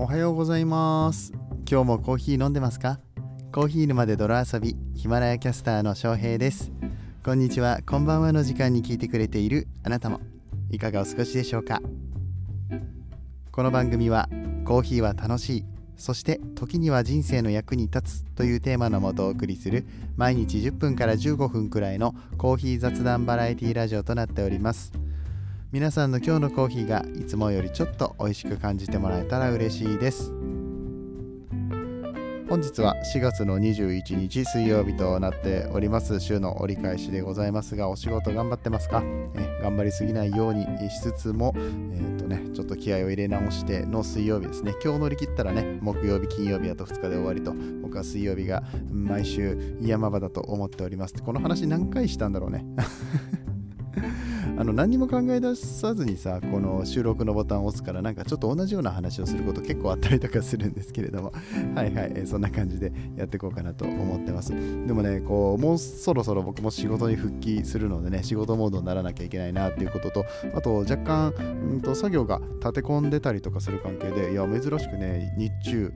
おはようございます。今日もコーヒー飲んでますか？コーヒー沼で泥遊びヒマラヤキャスターの翔平です。こんにちは。こんばんはの時間に聞いてくれているあなたも。いかがお過ごしでしょうか？この番組はコーヒーは楽しいそして時には人生の役に立つというテーマのもとお送りする毎日10分から15分くらいのコーヒー雑談バラエティラジオとなっております。皆さんの今日のコーヒーがいつもよりちょっと美味しく感じてもらえたら嬉しいです。本日は4月の21日水曜日となっております週の折り返しでございますがお仕事頑張ってますか？え頑張りすぎないようにしつつも、えーとね、ちょっと気合を入れ直しての水曜日ですね。今日乗り切ったらね木曜日金曜日あと2日で終わりと僕は水曜日が毎週山場だと思っております。この話何回したんだろうね。あの何にも考え出さずにさこの収録のボタンを押すからなんかちょっと同じような話をすること結構あったりとかするんですけれども。はいはい、えー、そんな感じでやっていこうかなと思ってます。でもねこうもうそろそろ僕も仕事に復帰するのでね仕事モードにならなきゃいけないなっていうこととあと若干んと作業が立て込んでたりとかする関係でいや珍しくね日中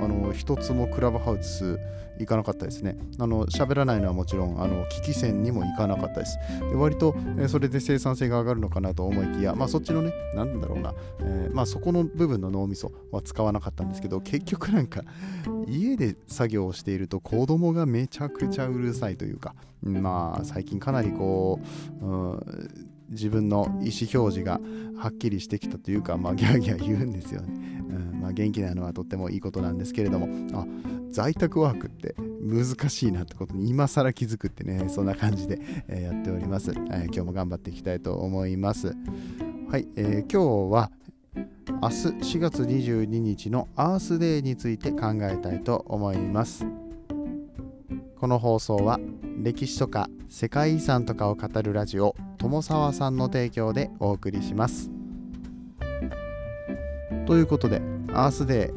あの一つもクラブハウス行かなかったですね。あの喋らないのはもちろんあの危機戦にも行かなかったです。で割と、えー、それで生産性が上がるのかなと思いきや、まあ、そっちのね、なんだろうな、えー、まあ、そこの部分の脳みそは使わなかったんですけど、結局なんか家で作業をしていると子供がめちゃくちゃうるさいというか、まあ最近かなりこう、うん自分の意思表示がはっきりしてきたというか、まあ、ギャーギャー言うんですよね、うんまあ、元気なのはとってもいいことなんですけれども。あ在宅ワークって難しいなってことに今更気づくってねそんな感じで、え、やっております、えー、今日も頑張っていきたいと思います。はい、えー、今日は明日4月22日のアースデーについて考えたいと思います。この放送は歴史とか世界遺産とかを語るラジオ友沢さんの提供でお送りします。ということでアースデ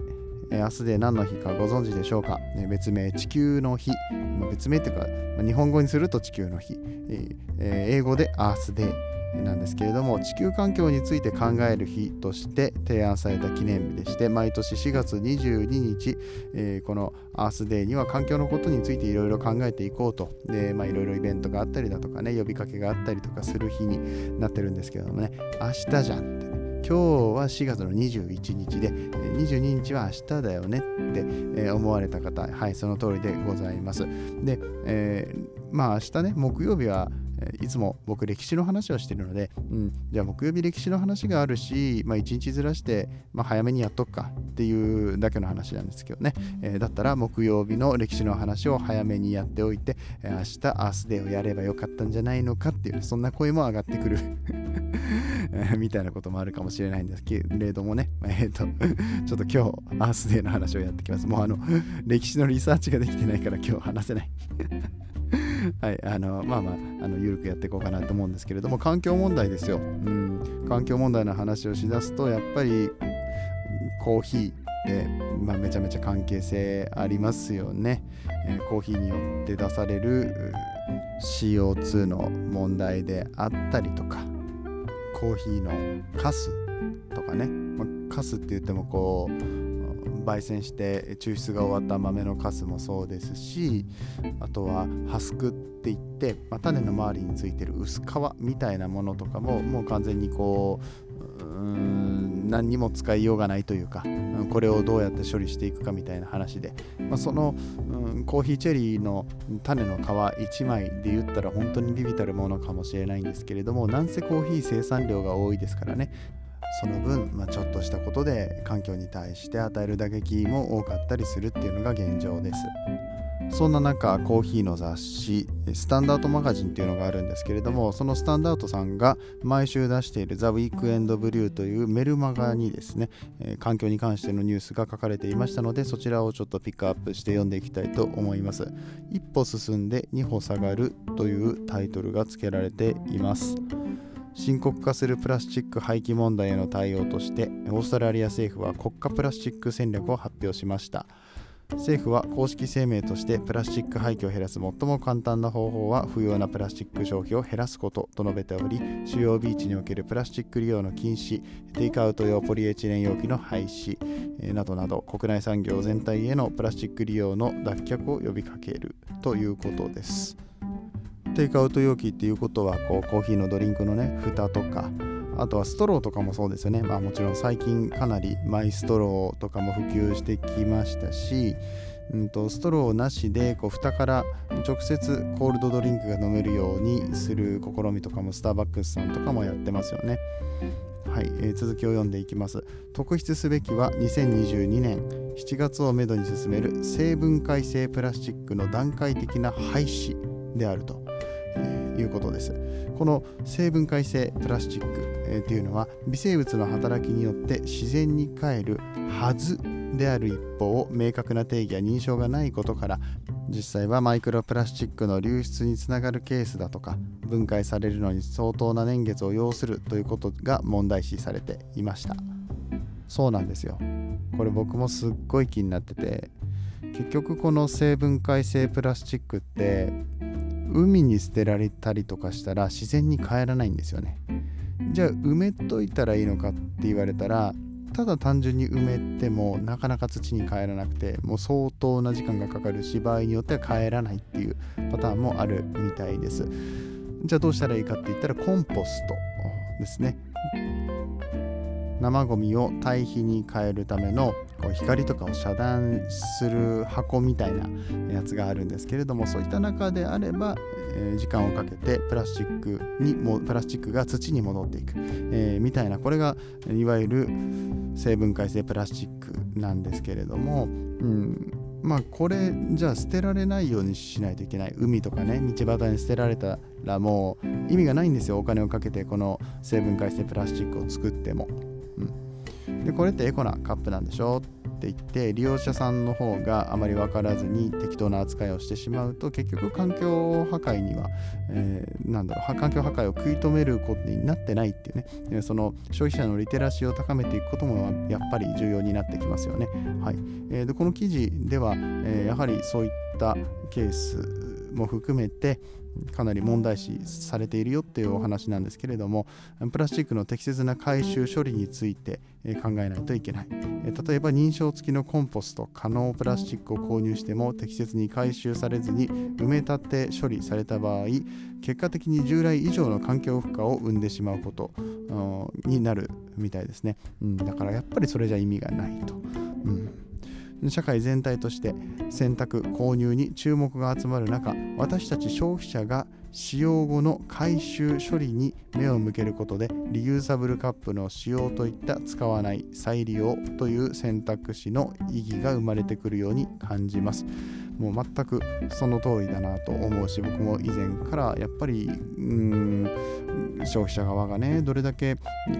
ー明日で何の日かご存知でしょうか、ね、別名地球の日、ま、別名というか、ま、日本語にすると地球の日、え、英語でアースデー。なんですけれども地球環境について考える日として提案された記念日でして毎年4月22日、えー、このアースデーには環境のことについていろいろ考えていこうと、いろいろイベントがあったりだとかね呼びかけがあったりとかする日になってるんですけどもね。明日じゃんってね。今日は4月の21日で22日は明日だよねって思われた方はいその通りでございます。で、えー、まあ明日ね木曜日はいつも僕歴史の話をしてるので、うん、じゃあ木曜日歴史の話があるし、まあ、1日ずらして、まあ、早めにやっとくかっていうだけの話なんですけどね、えー、だったら木曜日の歴史の話を早めにやっておいて、え、明日アースデーをやればよかったんじゃないのかっていう、そんな声も上がってくる。みたいなこともあるかもしれないんですけれどもね、えっ、ー、と、ちょっと今日アースデーの話をやってきます。もうあの、歴史のリサーチができてないから今日話せない。はい、あのまあまああの緩くやっていこうかなと思うんですけれども環境問題ですよ、うん、環境問題の話をしだすとやっぱりコーヒーで、まあ、めちゃめちゃ関係性ありますよね、えー、コーヒーによって出される CO2 の問題であったりとかコーヒーのカスとかね、まあ、カスって言ってもこう焙煎して抽出が終わった豆のカスもそうですしあとはハスクって言って、まあ、種の周りについてる薄皮みたいなものとかももう完全にこううん何にも使いようがないというかこれをどうやって処理していくかみたいな話で、まあ、その、うん、コーヒーチェリーの種の皮1枚で言ったら本当にビビたるものかもしれないんですけれどもなんせコーヒー生産量が多いですからね。その分、まあ、ちょっとしたことで環境に対して与える打撃も多かったりするっていうのが現状です。そんな中コーヒーの雑誌スタンダードマガジンっていうのがあるんですけれどもそのスタンダードさんが毎週出しているザ・ウィークエンド・ブリューというメルマガにですね、えー、環境に関してのニュースが書かれていましたのでそちらをちょっとピックアップして読んでいきたいと思います。一歩進んで二歩下がるというタイトルが付けられています。深刻化するプラスチック廃棄問題への対応としてオーストラリア政府は国家プラスチック戦略を発表しました。政府は公式声明としてプラスチック廃棄を減らす最も簡単な方法は不要なプラスチック消費を減らすことと述べており主要ビーチにおけるプラスチック利用の禁止テイクアウト用ポリエチレン容器の廃止、などなど国内産業全体へのプラスチック利用の脱却を呼びかけるということです。テイクアウト容器っていうことはこうコーヒーのドリンクのね蓋とかあとはストローとかもそうですよね。まあもちろん最近かなりマイストローとかも普及してきましたし、うんと、ストローなしでこう蓋から直接コールドドリンクが飲めるようにする試みとかもスターバックスさんとかもやってますよね。はい、えー、続きを読んでいきます。特筆すべきは2022年7月をめどに進める成分解性プラスチックの段階的な廃止であると。いうことです。この成分解性プラスチック、えー、っていうのは微生物の働きによって自然に帰るはずである一方明確な定義や認証がないことから実際はマイクロプラスチックの流出につながるケースだとか分解されるのに相当な年月を要するということが問題視されていましたそうなんですよこれ僕もすっごい気になってて結局この成分解性プラスチックって海に捨てられたりとかしたら自然に帰らないんですよね。じゃあ埋めといたらいいのかって言われたらただ単純に埋めてもなかなか土に帰らなくてもう相当な時間がかかるし場合によっては帰らないっていうパターンもあるみたいです。じゃあどうしたらいいかって言ったらコンポストですね。生ゴミを堆肥に変えるためのこう光とかを遮断する箱みたいなやつがあるんですけれどもそういった中であれば、えー、時間をかけてプラスチックにもプラスチックが土に戻っていく、えー、みたいなこれがいわゆる成分解性プラスチックなんですけれども、うん、まあこれじゃあ捨てられないようにしないといけない。海とかね道端に捨てられたらもう意味がないんですよ。お金をかけてこの成分解性プラスチックを作っても。うん。でこれってエコなカップなんでしょって言って利用者さんの方があまり分からずに適当な扱いをしてしまうと結局環境破壊には、えー、なんだろう環境破壊を食い止めることになってないっていうね。その消費者のリテラシーを高めていくこともやっぱり重要になってきますよね。はい。えー、でこの記事では、えー、やはりそういったケースも含めて、かなり問題視されているよっていうお話なんですけれどもプラスチックの適切な回収処理について考えないといけない。例えば認証付きのコンポスト可能プラスチックを購入しても適切に回収されずに埋め立て処理された場合結果的に従来以上の環境負荷を生んでしまうことになるみたいですね、うん、だからやっぱりそれじゃ意味がないと、うん。社会全体として選択購入に注目が集まる中私たち消費者が使用後の回収処理に目を向けることでリユーサブルカップの使用といった使わない再利用という選択肢の意義が生まれてくるように感じます。もう全くその通りだなと思うし僕も以前からやっぱりうん消費者側がねどれだけ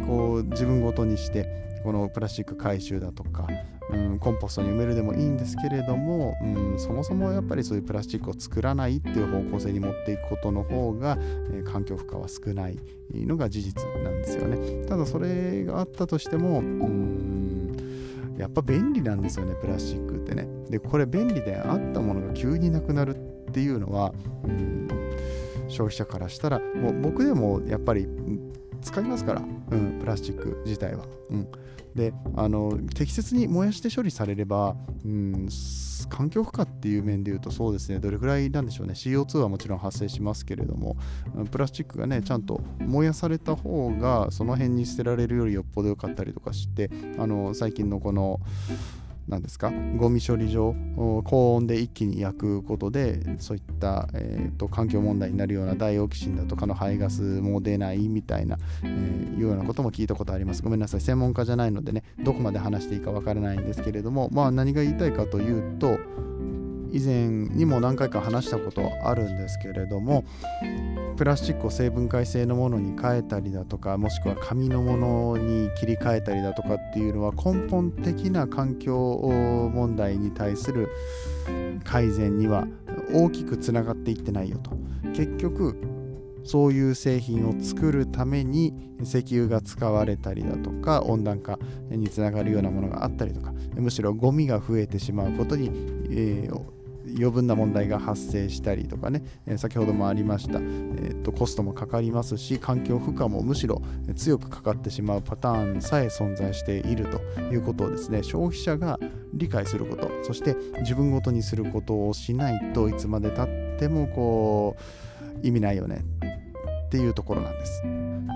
こう自分ごとにしてこのプラスチック回収だとか、うん、コンポストに埋めるでもいいんですけれども、うん、そもそもやっぱりそういうプラスチックを作らないっていう方向性に持っていくことの方が、えー、環境負荷は少ないのが事実なんですよね。ただそれがあったとしても、うんやっぱ便利なんですよね、プラスチックってね。で、これ便利であったものが急になくなるっていうのは、うん、消費者からしたら、もう僕でもやっぱり使いますから、うん、プラスチック自体は。うん、であの適切に燃やして処理されれば、うん、環境負荷っていう面で言うとそうですね。どれぐらいなんでしょうね。CO2 はもちろん発生しますけれどもプラスチックがねちゃんと燃やされた方がその辺に捨てられるよりよっぽど良かったりとかしてあの最近のこの何ですか？ゴミ処理場高温で一気に焼くことでそういった、えーと、環境問題になるようなダイオキシンだとかの排ガスも出ないみたいな、えー、いうようなことも聞いたことあります。ごめんなさい。専門家じゃないのでねどこまで話していいかわからないんですけれどもまあ何が言いたいかというと以前にも何回か話したことあるんですけれどもプラスチックを成分解性のものに変えたりだとかもしくは紙のものに切り替えたりだとかっていうのは根本的な環境問題に対する改善には大きくつながっていってないよと。結局そういう製品を作るために石油が使われたりだとか温暖化につながるようなものがあったりとかむしろゴミが増えてしまうことに、えー、余分な問題が発生したりとかね、えー、先ほどもありました、えー、とコストもかかりますし環境負荷もむしろ強くかかってしまうパターンさえ存在しているということをですね消費者が理解することそして自分ごとにすることをしないといつまでたってもこう意味ないよね。っていうところなんです。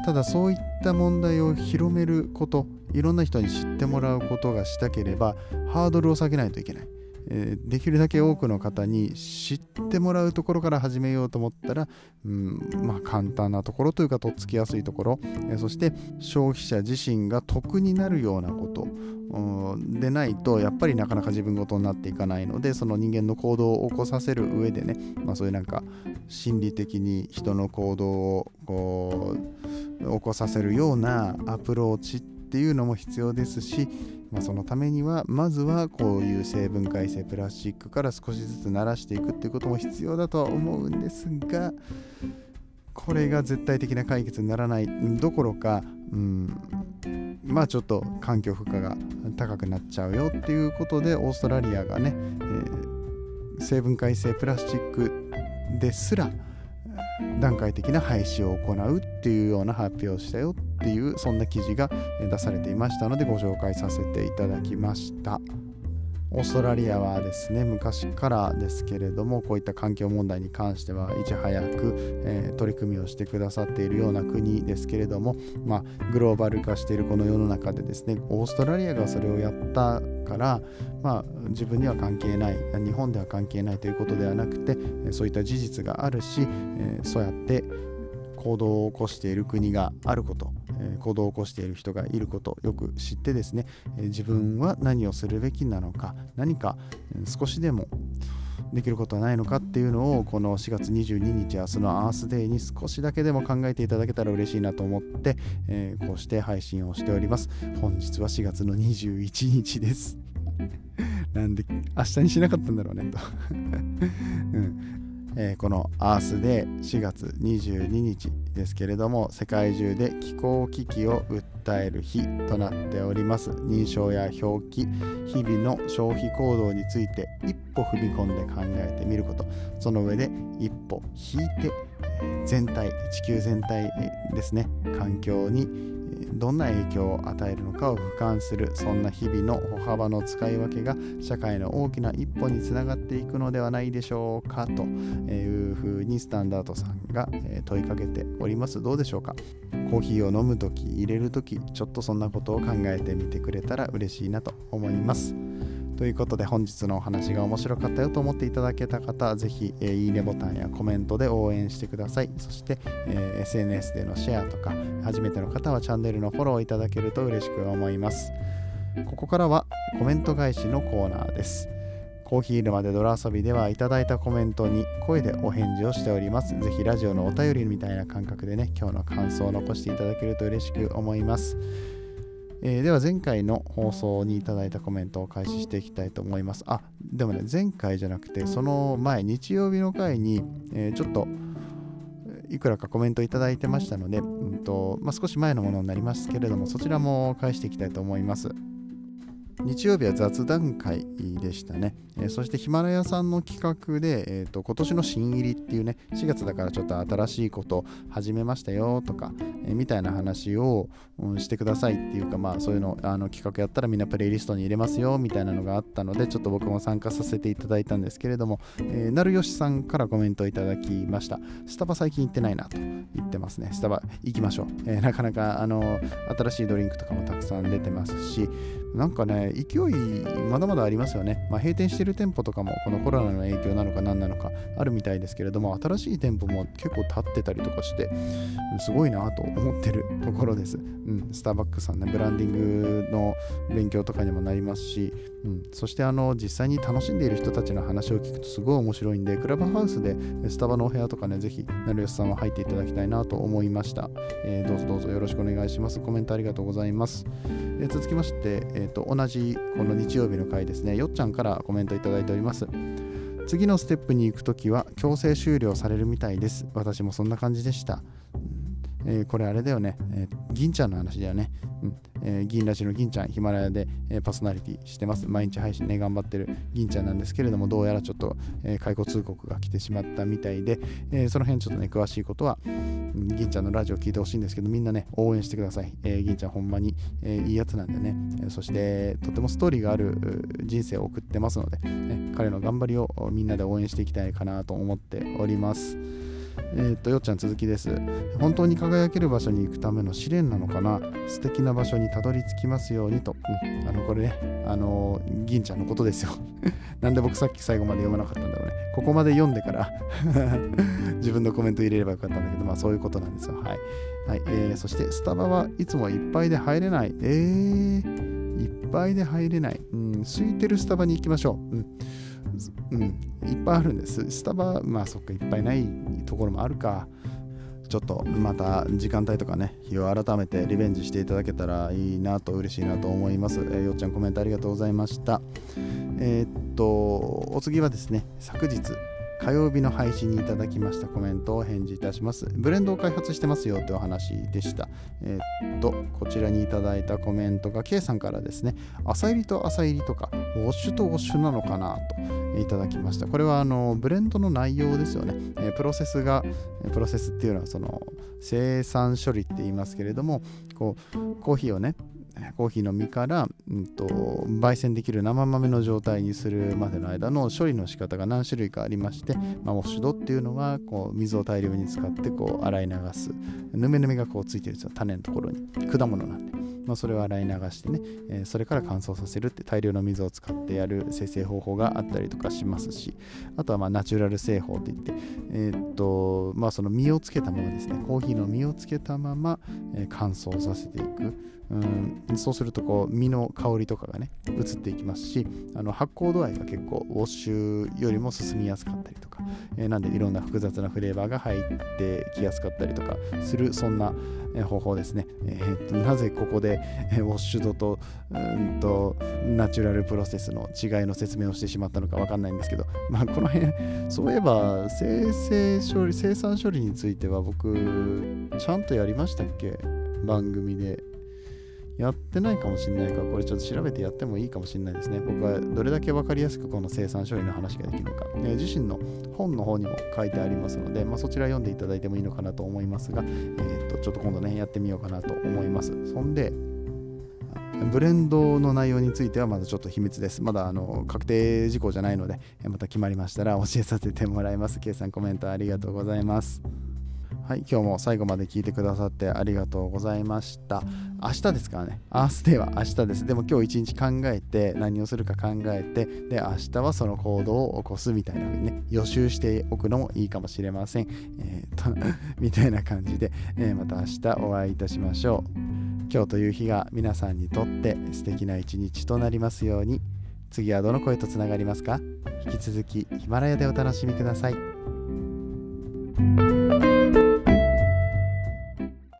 ただそういった問題を広めることいろんな人に知ってもらうことがしたければハードルを下げないといけない。え、できるだけ多くの方に知ってもらうところから始めようと思ったら、うんまあ、簡単なところというかとっつきやすいところ、え、そして消費者自身が得になるようなこと。でないとやっぱりなかなか自分ごとになっていかないのでその人間の行動を起こさせる上でね、まあ、そういうなんか心理的に人の行動をこう起こさせるようなアプローチってていうのも必要ですしまあ、そのためにはまずはこういう成分解性プラスチックから少しずつ慣らしていくっていうことも必要だとは思うんですがこれが絶対的な解決にならないどころか、うん、まあちょっと環境負荷が高くなっちゃうよっていうことでオーストラリアがね、えー、成分解性プラスチックですら段階的な廃止を行うっていうような発表をしたよっていうそんな記事が出されていましたのでご紹介させていただきました。オーストラリアはですね昔からですけれどもこういった環境問題に関してはいち早く、えー、取り組みをしてくださっているような国ですけれども、まあ、グローバル化しているこの世の中でですねオーストラリアがそれをやったから、まあ、自分には関係ない日本では関係ないということではなくてそういった事実があるし、えー、そうやって行動を起こしている国があること、え行動を起こしている人がいることよく知ってですね、え自分は何をするべきなのか何か少しでもできることはないのかっていうのをこの4月22日明日のアースデーに少しだけでも考えていただけたら嬉しいなと思って、えー、こうして配信をしております。本日は4月の21日です。なんで明日にしなかったんだろうねと。うん。えー、このアースで4月22日ですけれども世界中で気候危機を訴える日となっております。認証や表記日々の消費行動について一歩踏み込んで考えてみること。その上で一歩引いて全体地球全体ですね環境にどんな影響を与えるのかを俯瞰するそんな日々の歩幅の使い分けが社会の大きな一歩につながっていくのではないでしょうかというふうにスタンダードさんが問いかけております。どうでしょうか?コーヒーを飲む時入れる時ちょっとそんなことを考えてみてくれたら嬉しいなと思います。ということで本日のお話が面白かったよと思っていただけた方ぜひ、えー、いいねボタンやコメントで応援してくださいそして、えー、SNS でのシェアとか初めての方はチャンネルのフォローいただけると嬉しく思いますここからはコメント返しのコーナーですコーヒー沼で泥遊びではいただいたコメントに声でお返事をしております。ぜひラジオのお便りみたいな感覚でね、今日の感想を残していただけると嬉しく思います。えー、では前回の放送にいただいたコメントを開始していきたいと思います。あ、でもね、前回じゃなくて、その前、日曜日の回に、えー、ちょっと、いくらかコメントいただいてましたので、うんとまあ、少し前のものになりますけれども、そちらも返していきたいと思います。日曜日は雑談会でしたね。えー、そしてヒマラヤさんの企画で、えーと、今年の新入りっていうね、4月だからちょっと新しいこと始めましたよとか、えー、みたいな話を、うん、してくださいっていうか、まあそういうのあの企画やったらみんなプレイリストに入れますよみたいなのがあったので、ちょっと僕も参加させていただいたんですけれども、えー、なるよしさんからコメントいただきました。スタバ最近行ってないなと言ってますね。スタバ行きましょう。え、なかなかあの新しいドリンクとかもたくさん出てますし、なんかね、勢いまだまだありますよね。まあ、閉店してる店舗とかもこのコロナの影響なのか何なのかあるみたいですけれども、新しい店舗も結構立ってたりとかして、すごいなと思ってるところです。うん、スターバックスさんね、ブランディングの勉強とかにもなりますし、うん、そしてあの実際に楽しんでいる人たちの話を聞くとすごい面白いんで、クラブハウスでスタバのお部屋とかね、ぜひ、なるよしさんは入っていただきたいなと思いました。えー、どうぞどうぞよろしくお願いします。コメントありがとうございます。えー、続きまして、えーと、同じこの日曜日の回ですね、よっちゃんからコメントいただいております。次のステップに行くときは強制終了されるみたいです私もそんな感じでしたえー、これあれだよね、えー、銀ちゃんの話だよね。うんえー、銀ラジの銀ちゃん、ヒマラヤで、え、パーソナリティしてます。毎日配信ね、頑張ってる銀ちゃんなんですけれども、どうやらちょっと、え、解雇通告が来てしまったみたいで、え、その辺ちょっとね、詳しいことは、うん、銀ちゃんのラジオ聞いてほしいんですけど、みんなね、応援してください。え、銀ちゃんほんまに、え、いいやつなんでね、え、そしてとてもストーリーがある人生を送ってますので、ね、彼の頑張りをみんなで応援していきたいかなと思っております。えー、っと、よっちゃん続きです。本当に輝ける場所に行くための試練なのかな？素敵な場所にたどり着きますようにと。うん、あの、これね、あのー、銀ちゃんのことですよ。なんで僕さっき最後まで読まなかったんだろうね。ここまで読んでから 自分のコメント入れればよかったんだけど、まあそういうことなんですよ。はい。はいえー、そして、スタバはいつもいっぱいで入れない。えー、いっぱいで入れない。うん、空いてるスタバに行きましょう。うんうん、いっぱいあるんです。スタバ、まあそっか、いっぱいないところもあるか。ちょっとまた時間帯とかね、日を改めてリベンジしていただけたらいいなと嬉しいなと思います。えー、よっちゃんコメントありがとうございました。えー、っと、お次はですね、昨日、火曜日の配信にいただきましたコメントを返事いたします。ブレンドを開発してますよというお話でした。えー、っと、こちらにいただいたコメントが K さんからですね、朝入りと朝入りとか、ウォッシュとウォッシュなのかなといただきました。これはあのブレンドの内容ですよね。え、プロセスが、プロセスっていうのはその生産処理って言いますけれども、こうコーヒーをね、コーヒーの実から、うんと、焙煎できる生豆の状態にするまでの間の処理の仕方が何種類かありまして、まあ、ウォッシュドっていうのはこう水を大量に使ってこう洗い流す。ぬめぬめがこうついてるんですよ。種のところに。果物なんで、まあ、それを洗い流してね、えー、それから乾燥させるって大量の水を使ってやる生成方法があったりとかしますし。あとはまあナチュラル製法って言って、えー、っとまあ、その実をつけたままですね。コーヒーの実をつけたまま、え、乾燥させていく。うんそうするとこう実の香りとかがね移っていきますしあの発酵度合いが結構ウォッシュよりも進みやすかったりとか、えー、なんでいろんな複雑なフレーバーが入ってきやすかったりとかするそんな方法ですね、えー、となぜここでウォッシュドとうんとナチュラルプロセスの違いの説明をしてしまったのか分かんないんですけど、まあ、この辺そういえば生成処理生産処理については僕ちゃんとやりましたっけ？番組で。やってないかもしれないから、これちょっと調べてやってもいいかもしれないですね。僕はどれだけ分かりやすくこの生産処理の話ができるのか。ね、自身の本の方にも書いてありますので、まあ、そちら読んでいただいてもいいのかなと思いますが、えー、っとちょっと今度ね、やってみようかなと思います。そんで、ブレンドの内容についてはまだちょっと秘密です。まだあの確定事項じゃないので、また決まりましたら教えさせてもらいます。計算コメントありがとうございます。はい、今日も最後まで聞いてくださってありがとうございました。明日ですからね。アースデーは明日です。でも今日一日考えて何をするか考えて、で、明日はその行動を起こすみたいな風にね、予習しておくのもいいかもしれません。えー、と みたいな感じで、えー、また明日お会いいたしましょう。今日という日が皆さんにとって素敵な一日となりますように。次はどの声とつながりますか？引き続きヒマラヤでお楽しみください。